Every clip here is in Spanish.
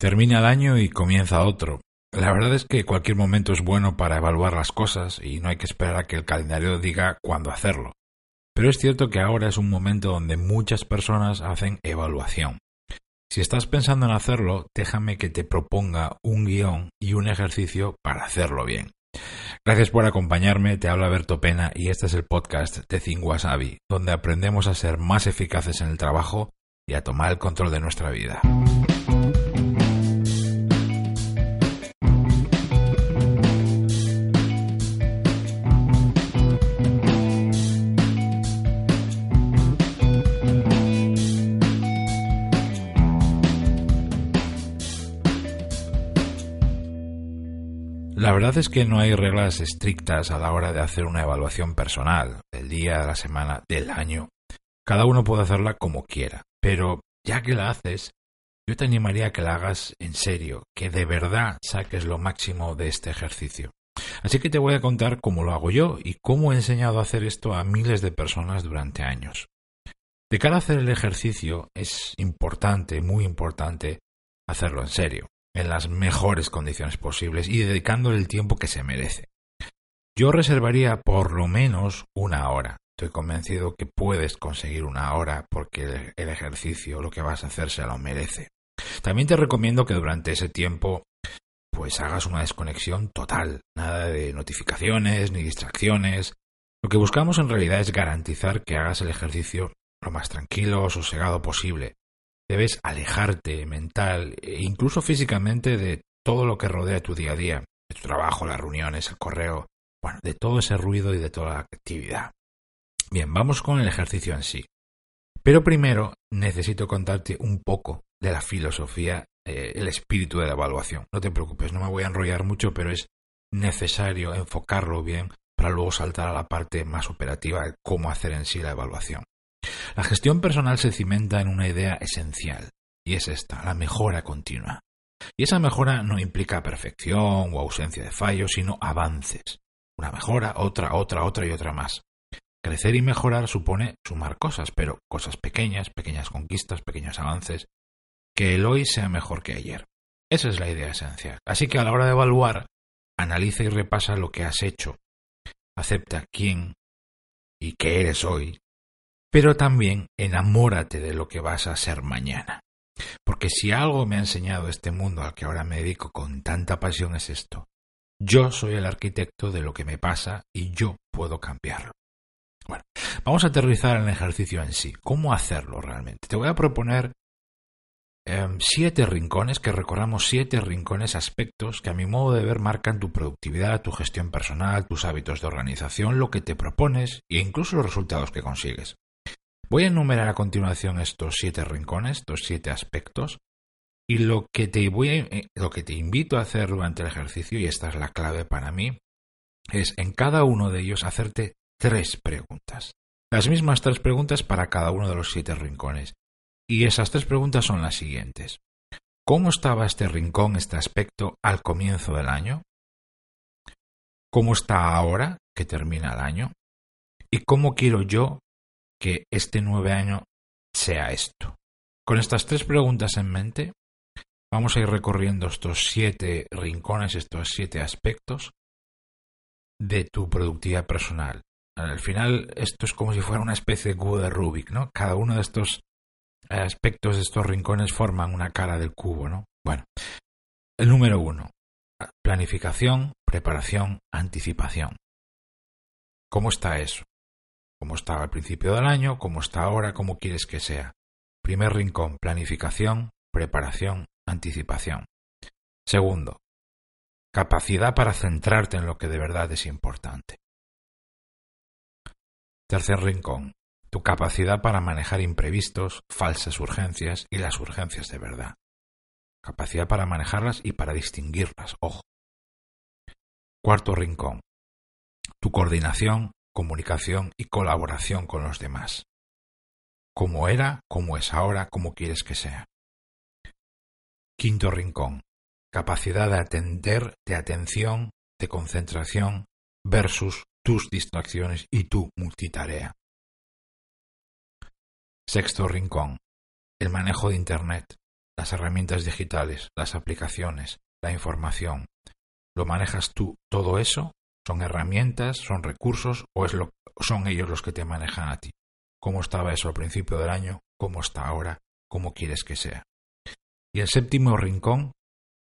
Termina el año y comienza otro. La verdad es que cualquier momento es bueno para evaluar las cosas y no hay que esperar a que el calendario diga cuándo hacerlo. Pero es cierto que ahora es un momento donde muchas personas hacen evaluación. Si estás pensando en hacerlo, déjame que te proponga un guion y un ejercicio para hacerlo bien. Gracias por acompañarme, te habla Berto Pena y este es el podcast de Think donde aprendemos a ser más eficaces en el trabajo y a tomar el control de nuestra vida. La verdad es que no hay reglas estrictas a la hora de hacer una evaluación personal, del día, de la semana, del año. Cada uno puede hacerla como quiera, pero ya que la haces, yo te animaría a que la hagas en serio, que de verdad saques lo máximo de este ejercicio. Así que te voy a contar cómo lo hago yo y cómo he enseñado a hacer esto a miles de personas durante años. De cara a hacer el ejercicio es importante, muy importante, hacerlo en serio en las mejores condiciones posibles y dedicándole el tiempo que se merece. Yo reservaría por lo menos una hora. Estoy convencido que puedes conseguir una hora porque el ejercicio, lo que vas a hacer, se lo merece. También te recomiendo que durante ese tiempo pues hagas una desconexión total, nada de notificaciones ni distracciones. Lo que buscamos en realidad es garantizar que hagas el ejercicio lo más tranquilo, sosegado posible, Debes alejarte mental e incluso físicamente de todo lo que rodea tu día a día, de tu trabajo, las reuniones, el correo, bueno, de todo ese ruido y de toda la actividad. Bien, vamos con el ejercicio en sí. Pero primero necesito contarte un poco de la filosofía, eh, el espíritu de la evaluación. No te preocupes, no me voy a enrollar mucho, pero es necesario enfocarlo bien para luego saltar a la parte más operativa de cómo hacer en sí la evaluación. La gestión personal se cimenta en una idea esencial, y es esta, la mejora continua. Y esa mejora no implica perfección o ausencia de fallos, sino avances. Una mejora, otra, otra, otra y otra más. Crecer y mejorar supone sumar cosas, pero cosas pequeñas, pequeñas conquistas, pequeños avances, que el hoy sea mejor que ayer. Esa es la idea esencial. Así que a la hora de evaluar, analiza y repasa lo que has hecho. Acepta quién y qué eres hoy pero también enamórate de lo que vas a ser mañana. Porque si algo me ha enseñado este mundo al que ahora me dedico con tanta pasión es esto. Yo soy el arquitecto de lo que me pasa y yo puedo cambiarlo. Bueno, vamos a aterrizar el ejercicio en sí. ¿Cómo hacerlo realmente? Te voy a proponer em, siete rincones, que recorramos siete rincones, aspectos que a mi modo de ver marcan tu productividad, tu gestión personal, tus hábitos de organización, lo que te propones e incluso los resultados que consigues. Voy a enumerar a continuación estos siete rincones, estos siete aspectos, y lo que te voy eh, lo que te invito a hacer durante el ejercicio, y esta es la clave para mí, es en cada uno de ellos hacerte tres preguntas. Las mismas tres preguntas para cada uno de los siete rincones. Y esas tres preguntas son las siguientes. ¿Cómo estaba este rincón, este aspecto, al comienzo del año? ¿Cómo está ahora, que termina el año? ¿Y cómo quiero yo que este nueve año sea esto. Con estas tres preguntas en mente, vamos a ir recorriendo estos siete rincones, estos siete aspectos de tu productividad personal. Al final, esto es como si fuera una especie de cubo de Rubik, ¿no? Cada uno de estos aspectos de estos rincones forman una cara del cubo, ¿no? Bueno, el número uno, planificación, preparación, anticipación. ¿Cómo está eso? Cómo estaba al principio del año, cómo está ahora, cómo quieres que sea. Primer rincón, planificación, preparación, anticipación. Segundo, capacidad para centrarte en lo que de verdad es importante. Tercer rincón, tu capacidad para manejar imprevistos, falsas urgencias y las urgencias de verdad. Capacidad para manejarlas y para distinguirlas, ojo. Cuarto rincón, tu coordinación, comunicación y colaboración con los demás. Como era, como es ahora, como quieres que sea. Quinto rincón. Capacidad de atender, de atención, de concentración versus tus distracciones y tu multitarea. Sexto rincón. El manejo de Internet, las herramientas digitales, las aplicaciones, la información. ¿Lo manejas tú todo eso? ¿Son herramientas, son recursos o es lo, son ellos los que te manejan a ti? ¿Cómo estaba eso al principio del año? ¿Cómo está ahora? ¿Cómo quieres que sea? Y el séptimo rincón,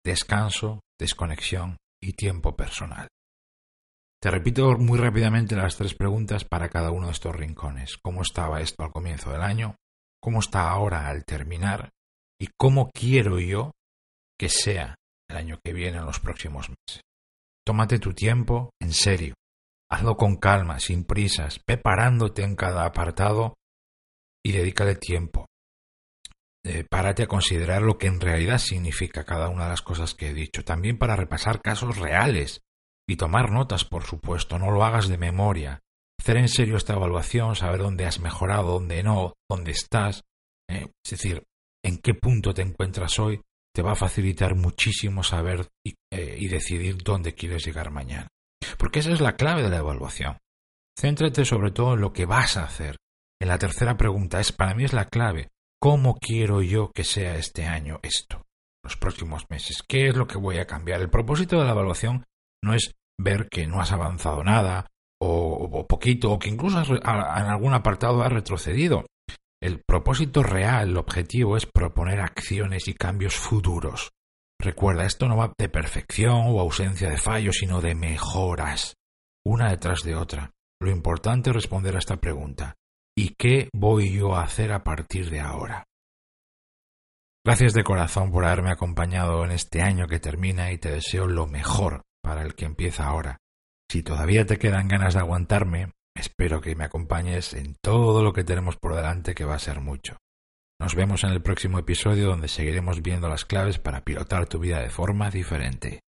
descanso, desconexión y tiempo personal. Te repito muy rápidamente las tres preguntas para cada uno de estos rincones. ¿Cómo estaba esto al comienzo del año? ¿Cómo está ahora al terminar? ¿Y cómo quiero yo que sea el año que viene en los próximos meses? Tómate tu tiempo en serio. Hazlo con calma, sin prisas, preparándote en cada apartado y dedícale tiempo. Eh, párate a considerar lo que en realidad significa cada una de las cosas que he dicho. También para repasar casos reales y tomar notas, por supuesto. No lo hagas de memoria. Hacer en serio esta evaluación, saber dónde has mejorado, dónde no, dónde estás. Eh, es decir, en qué punto te encuentras hoy, te va a facilitar muchísimo saber y, eh, y decidir dónde quieres llegar mañana. Porque esa es la clave de la evaluación. Céntrate sobre todo en lo que vas a hacer. En la tercera pregunta es, para mí es la clave. ¿Cómo quiero yo que sea este año esto? Los próximos meses. ¿Qué es lo que voy a cambiar? El propósito de la evaluación no es ver que no has avanzado nada o, poquito o que incluso en algún apartado has retrocedido. El propósito real, el objetivo es proponer acciones y cambios futuros. Recuerda, esto no va de perfección o ausencia de fallos, sino de mejoras, una detrás de otra. Lo importante es responder a esta pregunta. ¿Y qué voy yo a hacer a partir de ahora? Gracias de corazón por haberme acompañado en este año que termina y te deseo lo mejor para el que empieza ahora. Si todavía te quedan ganas de aguantarme, espero que me acompañes en todo lo que tenemos por delante que va a ser mucho. Nos vemos en el próximo episodio donde seguiremos viendo las claves para pilotar tu vida de forma diferente.